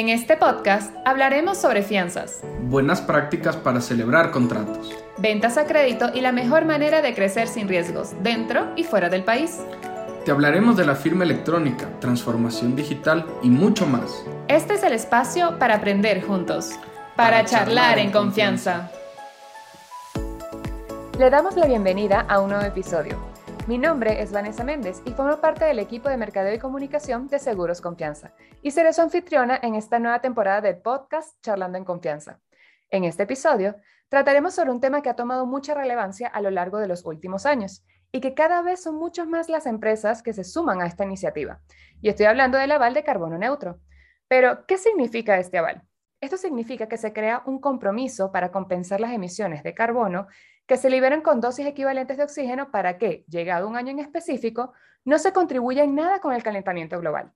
En este podcast hablaremos sobre fianzas, buenas prácticas para celebrar contratos, ventas a crédito y la mejor manera de crecer sin riesgos dentro y fuera del país. Te hablaremos de la firma electrónica, transformación digital y mucho más. Este es el espacio para aprender juntos, para, charlar, en confianza. Le damos la bienvenida a un nuevo episodio. Mi nombre es Vanessa Méndez y formo parte del equipo de Mercadeo y Comunicación de Seguros Confianza y seré su anfitriona en esta nueva temporada de podcast Charlando en Confianza. En este episodio trataremos sobre un tema que ha tomado mucha relevancia a lo largo de los últimos años y que cada vez son muchas más las empresas que se suman a esta iniciativa. Y estoy hablando del aval de carbono neutro. Pero, ¿qué significa este aval? Esto significa que se crea un compromiso para compensar las emisiones de carbono que se liberan con dosis equivalentes de oxígeno para que, llegado un año en específico, no se contribuya en nada con el calentamiento global.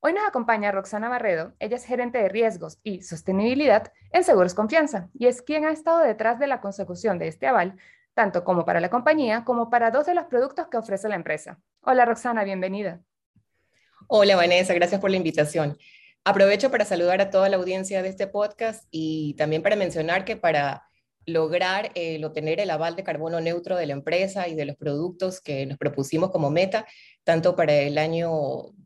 Hoy nos acompaña Roxana Barredo, ella es gerente de riesgos y sostenibilidad en Seguros Confianza y es quien ha estado detrás de la consecución de este aval, tanto como para la compañía como para dos de los productos que ofrece la empresa. Hola Roxana, bienvenida. Hola Vanessa, gracias por la invitación. Aprovecho para saludar a toda la audiencia de este podcast y también para mencionar que para lograr el obtener el aval de carbono neutro de la empresa y de los productos que nos propusimos como meta, tanto para el año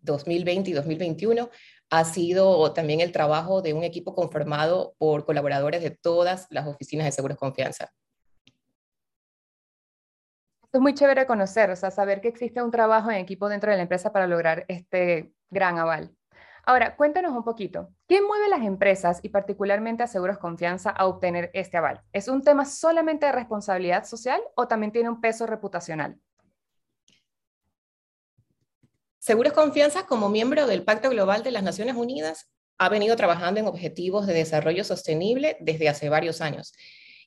2020 y 2021, ha sido también el trabajo de un equipo conformado por colaboradores de todas las oficinas de Seguros Confianza. Es muy chévere conocer, o sea, saber que existe un trabajo en equipo dentro de la empresa para lograr este gran aval. Ahora, cuéntanos un poquito, ¿qué mueve las empresas y particularmente a Seguros Confianza a obtener este aval? ¿Es un tema solamente de responsabilidad social o también tiene un peso reputacional? Seguros Confianza, como miembro del Pacto Global de las Naciones Unidas, ha venido trabajando en objetivos de desarrollo sostenible desde hace varios años.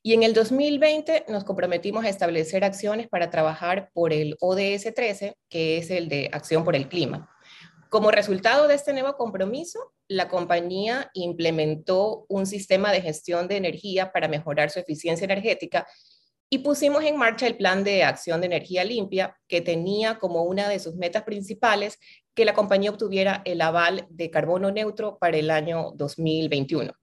Y en el 2020 nos comprometimos a establecer acciones para trabajar por el ODS 13, que es el de Acción por el Clima. Como resultado de este nuevo compromiso, la compañía implementó un sistema de gestión de energía para mejorar su eficiencia energética y pusimos en marcha el plan de acción de energía limpia, que tenía como una de sus metas principales que la compañía obtuviera el aval de carbono neutro para el año 2021.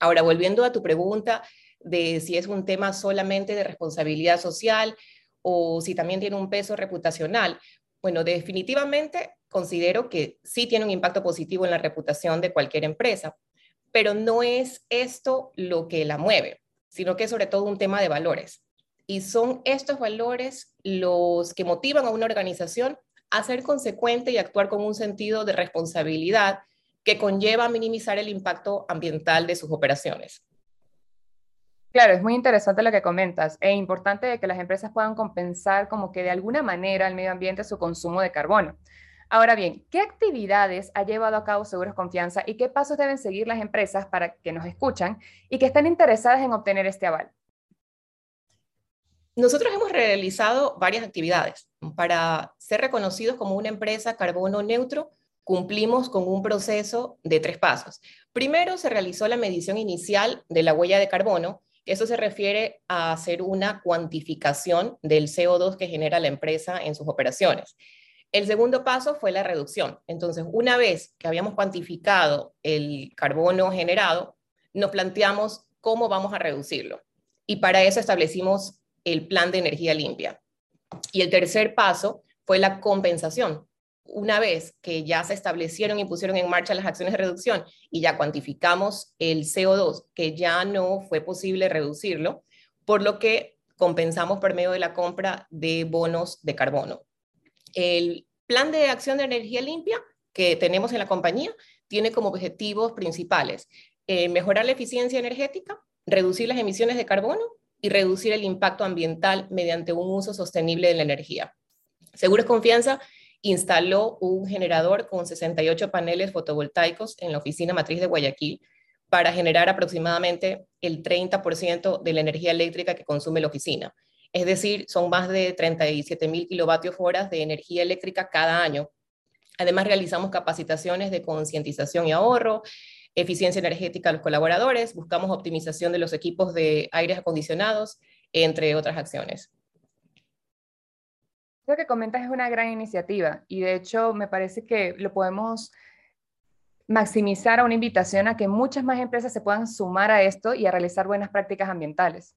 Ahora, volviendo a tu pregunta de si es un tema solamente de responsabilidad social o si también tiene un peso reputacional, bueno, definitivamente considero que sí tiene un impacto positivo en la reputación de cualquier empresa, pero no es esto lo que la mueve, sino que es sobre todo un tema de valores. Y son estos valores los que motivan a una organización a ser consecuente y actuar con un sentido de responsabilidad que conlleva minimizar el impacto ambiental de sus operaciones. Claro, es muy interesante lo que comentas. Es importante que las empresas puedan compensar como que de alguna manera al medio ambiente su consumo de carbono. Ahora bien, ¿qué actividades ha llevado a cabo Seguros Confianza y qué pasos deben seguir las empresas para que nos escuchan y que estén interesadas en obtener este aval? Nosotros hemos realizado varias actividades. Para ser reconocidos como una empresa carbono neutro, cumplimos con un proceso de tres pasos. Primero, se realizó la medición inicial de la huella de carbono. Eso se refiere a hacer una cuantificación del CO2 que genera la empresa en sus operaciones. El segundo paso fue la reducción. Entonces, una vez que habíamos cuantificado el carbono generado, nos planteamos cómo vamos a reducirlo. Y para eso establecimos el plan de energía limpia. Y el tercer paso fue la compensación. Una vez que ya se establecieron y pusieron en marcha las acciones de reducción y ya cuantificamos el CO2, que ya no fue posible reducirlo, por lo que compensamos por medio de la compra de bonos de carbono. El plan de acción de energía limpia que tenemos en la compañía tiene como objetivos principales eh, mejorar la eficiencia energética, reducir las emisiones de carbono y reducir el impacto ambiental mediante un uso sostenible de la energía. Seguros Confianza instaló un generador con 68 paneles fotovoltaicos en la oficina matriz de Guayaquil para generar aproximadamente el 30% de la energía eléctrica que consume la oficina. Es decir, son más de 37 mil kilovatios horas de energía eléctrica cada año. Además, realizamos capacitaciones de concientización y ahorro, eficiencia energética a los colaboradores, buscamos optimización de los equipos de aires acondicionados, entre otras acciones. Lo que comentas es una gran iniciativa y de hecho me parece que lo podemos maximizar a una invitación a que muchas más empresas se puedan sumar a esto y a realizar buenas prácticas ambientales.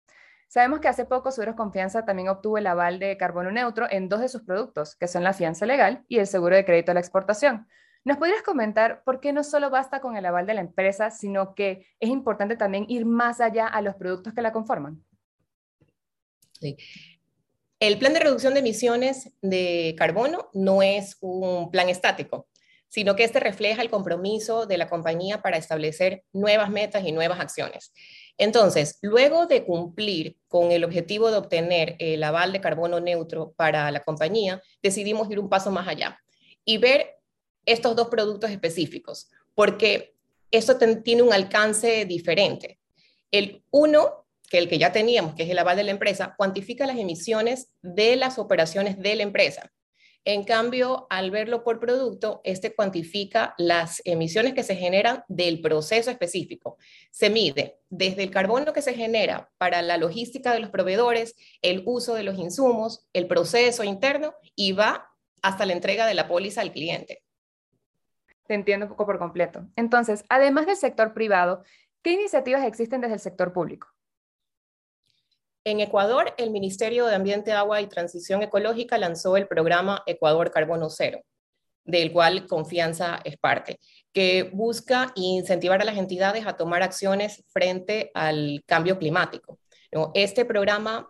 Sabemos que hace poco Seguros Confianza también obtuvo el aval de carbono neutro en dos de sus productos, que son la fianza legal y el seguro de crédito a la exportación. ¿Nos podrías comentar por qué no solo basta con el aval de la empresa, sino que es importante también ir más allá a los productos que la conforman? Sí. El plan de reducción de emisiones de carbono no es un plan estático, sino que este refleja el compromiso de la compañía para establecer nuevas metas y nuevas acciones. Entonces, luego de cumplir con el objetivo de obtener el aval de carbono neutro para la compañía, decidimos ir un paso más allá y ver estos dos productos específicos, porque esto tiene un alcance diferente. El uno, que el que ya teníamos, que es el aval de la empresa, cuantifica las emisiones de las operaciones de la empresa en cambio, al verlo por producto, este cuantifica las emisiones que se generan del proceso específico. Se mide desde el carbono que se genera para la logística de los proveedores, el uso de los insumos, el proceso interno y va hasta la entrega de la póliza al cliente. Te entiendo un poco por completo. Entonces, además del sector privado, ¿qué iniciativas existen desde el sector público? En Ecuador, el Ministerio de Ambiente, Agua y Transición Ecológica lanzó el programa Ecuador Carbono Cero, del cual Confianza es parte, que busca incentivar a las entidades a tomar acciones frente al cambio climático. Este programa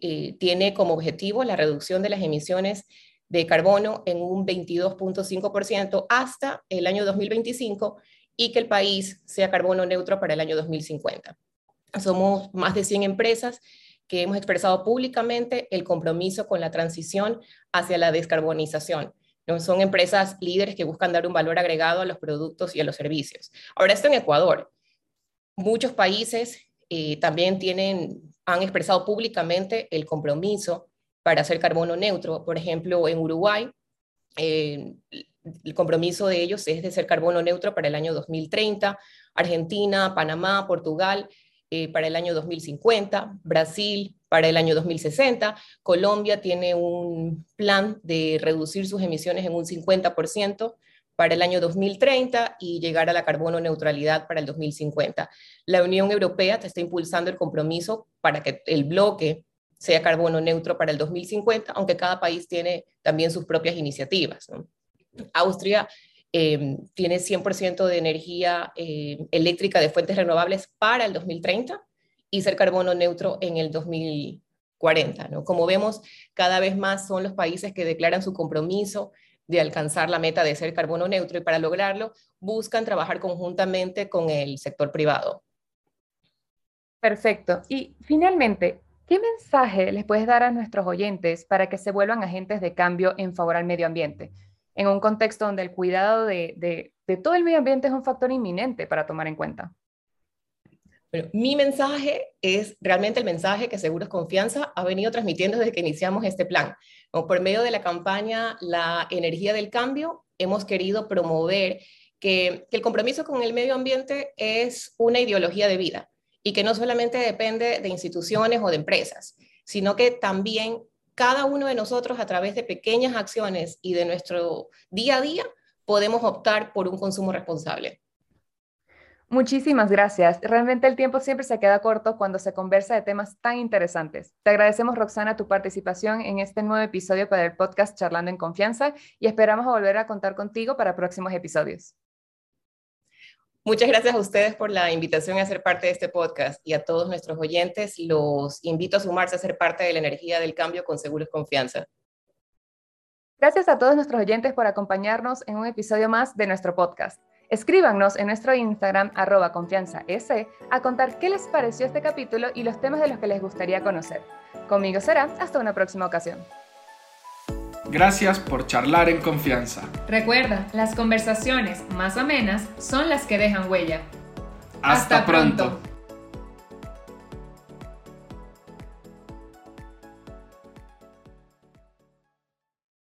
eh, tiene como objetivo la reducción de las emisiones de carbono en un 22.5% hasta el año 2025 y que el país sea carbono neutro para el año 2050. Somos más de 100 empresas que hemos expresado públicamente el compromiso con la transición hacia la descarbonización. Son empresas líderes que buscan dar un valor agregado a los productos y a los servicios. Ahora, esto en Ecuador. Muchos países eh, también tienen, han expresado públicamente el compromiso para hacer carbono neutro. Por ejemplo, en Uruguay, eh, el compromiso de ellos es de ser carbono neutro para el año 2030. Argentina, Panamá, Portugal eh, para el año 2050, Brasil para el año 2060, Colombia tiene un plan de reducir sus emisiones en un 50% para el año 2030 y llegar a la carbono neutralidad para el 2050. La Unión Europea está impulsando el compromiso para que el bloque sea carbono neutro para el 2050, aunque cada país tiene también sus propias iniciativas. Austria eh, tiene 100% de energía eh, eléctrica de fuentes renovables para el 2030 y ser carbono neutro en el 2040. ¿no? Como vemos, cada vez más son los países que declaran su compromiso de alcanzar la meta de ser carbono neutro y para lograrlo buscan trabajar conjuntamente con el sector privado. Perfecto. Y finalmente, ¿qué mensaje les puedes dar a nuestros oyentes para que se vuelvan agentes de cambio en favor al medio ambiente? En un contexto donde el cuidado de, todo el medio ambiente es un factor inminente para tomar en cuenta? mi mensaje es realmente el mensaje que Seguros Confianza ha venido transmitiendo desde que iniciamos este plan. Por medio de la campaña La energía del cambio, hemos querido promover que, que el compromiso con el medio ambiente es una ideología de vida y que no solamente depende de instituciones o de empresas, sino que también cada uno de nosotros a través de pequeñas acciones y de nuestro día a día podemos optar por un consumo responsable. Muchísimas gracias. Realmente el tiempo siempre se queda corto cuando se conversa de temas tan interesantes. Te agradecemos, Roxana, tu participación en este nuevo episodio para el podcast Charlando en Confianza y esperamos volver a contar contigo para próximos episodios. Muchas gracias a ustedes por la invitación a ser parte de este podcast y a todos nuestros oyentes los invito a sumarse a ser parte de la energía del cambio con Seguros Confianza. Gracias a todos nuestros oyentes por acompañarnos en un episodio más de nuestro podcast. Escríbanos en nuestro Instagram arroba a contar qué les pareció este capítulo y los temas de los que les gustaría conocer. Conmigo será hasta una próxima ocasión. Gracias por charlar en confianza. Recuerda, las conversaciones más amenas son las que dejan huella. Hasta, pronto.